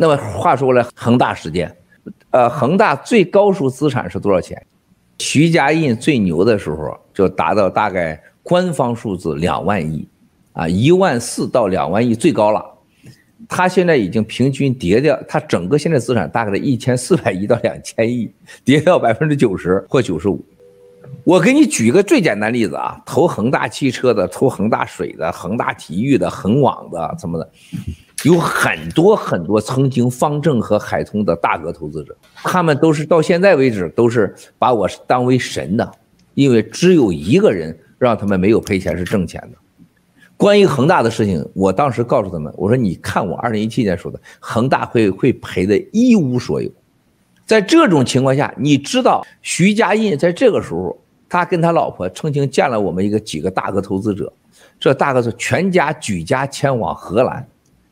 那么话说回来，恒大事件，呃，恒大最高数资产是多少钱？徐家印最牛的时候就达到大概官方数字两万亿，啊，一万四到两万亿最高了。他现在已经平均跌掉，他整个现在资产大概是一千四百亿到两千亿，跌掉百分之九十或九十五。我给你举一个最简单例子啊，投恒大汽车的、投恒大水的、恒大体育的、恒网的什么的，有很多很多曾经方正和海通的大额投资者，他们都是到现在为止都是把我当为神的，因为只有一个人让他们没有赔钱是挣钱的。关于恒大的事情，我当时告诉他们，我说你看我二零一七年说的，恒大会会赔的一无所有。在这种情况下，你知道徐家印在这个时候，他跟他老婆曾经见了我们一个几个大额投资者，这大概是全家举家迁往荷兰，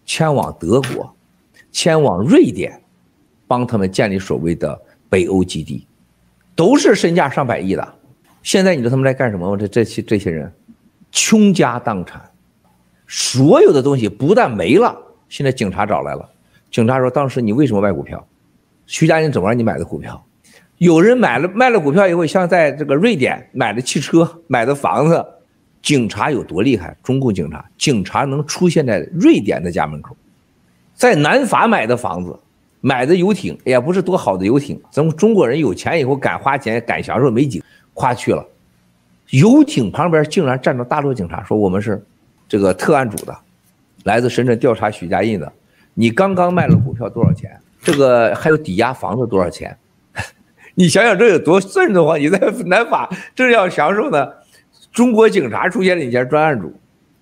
迁往德国，迁往瑞典，帮他们建立所谓的北欧基地，都是身价上百亿的。现在你知道他们在干什么吗？这这些这些人，倾家荡产。所有的东西不但没了，现在警察找来了。警察说：“当时你为什么卖股票？徐家印怎么让你买的股票？有人买了卖了股票以后，像在这个瑞典买的汽车、买的房子，警察有多厉害？中共警察，警察能出现在瑞典的家门口，在南法买的房子、买的游艇，也不是多好的游艇。咱们中国人有钱以后敢花钱、敢享受，没几夸去了。游艇旁边竟然站着大陆警察，说我们是。”这个特案组的，来自深圳调查许家印的，你刚刚卖了股票多少钱？这个还有抵押房子多少钱？你想想这有多瘆得慌！你在南法正要享受呢，中国警察出现了一家专案组，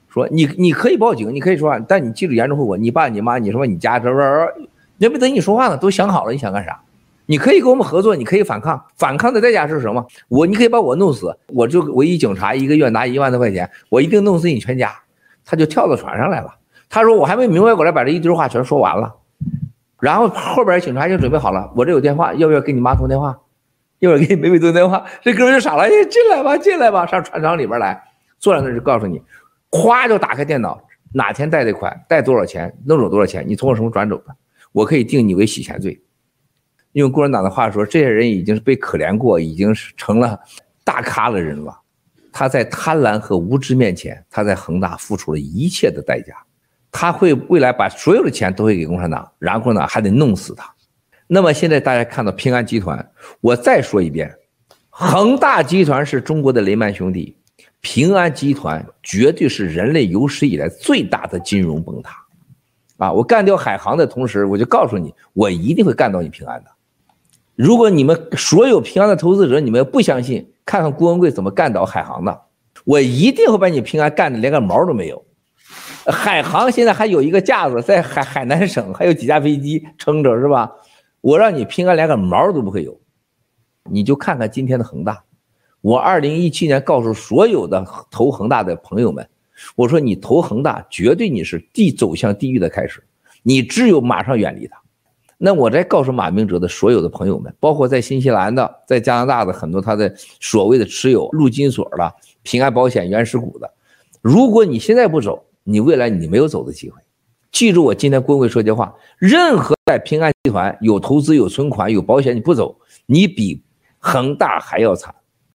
说你你可以报警，你可以说话，但你记住严重后果，你爸你妈你什么你家这这，人没等你说话呢，都想好了你想干啥？你可以跟我们合作，你可以反抗，反抗的代价是什么？我你可以把我弄死，我就唯一警察一个月拿一万多块钱，我一定弄死你全家。他就跳到船上来了。他说：“我还没明白过来，把这一堆话全说完了。然后后边警察就准备好了，我这有电话，要不要给你妈通电话？一会儿给你妹妹通电话？这哥们就傻了，哎，进来吧，进来吧，上船厂里边来，坐在那就告诉你，咵就打开电脑，哪天贷的款，贷多少钱，弄走多少钱，你从我什么转走的，我可以定你为洗钱罪。用共产党的话说，这些人已经是被可怜过，已经是成了大咖的人了。”他在贪婪和无知面前，他在恒大付出了一切的代价。他会未来把所有的钱都会给共产党，然后呢还得弄死他。那么现在大家看到平安集团，我再说一遍，恒大集团是中国的雷曼兄弟，平安集团绝对是人类有史以来最大的金融崩塌。啊，我干掉海航的同时，我就告诉你，我一定会干到你平安的。如果你们所有平安的投资者，你们不相信。看看郭文贵怎么干倒海航的，我一定会把你平安干的连个毛都没有。海航现在还有一个架子在海海南省，还有几架飞机撑着是吧？我让你平安连个毛都不会有。你就看看今天的恒大，我二零一七年告诉所有的投恒大的朋友们，我说你投恒大绝对你是地走向地狱的开始，你只有马上远离它。那我再告诉马明哲的所有的朋友们，包括在新西兰的、在加拿大的很多他的所谓的持有陆金所的、平安保险原始股的，如果你现在不走，你未来你没有走的机会。记住我今天郭文贵说句话：任何在平安集团有投资、有存款、有保险，你不走，你比恒大还要惨。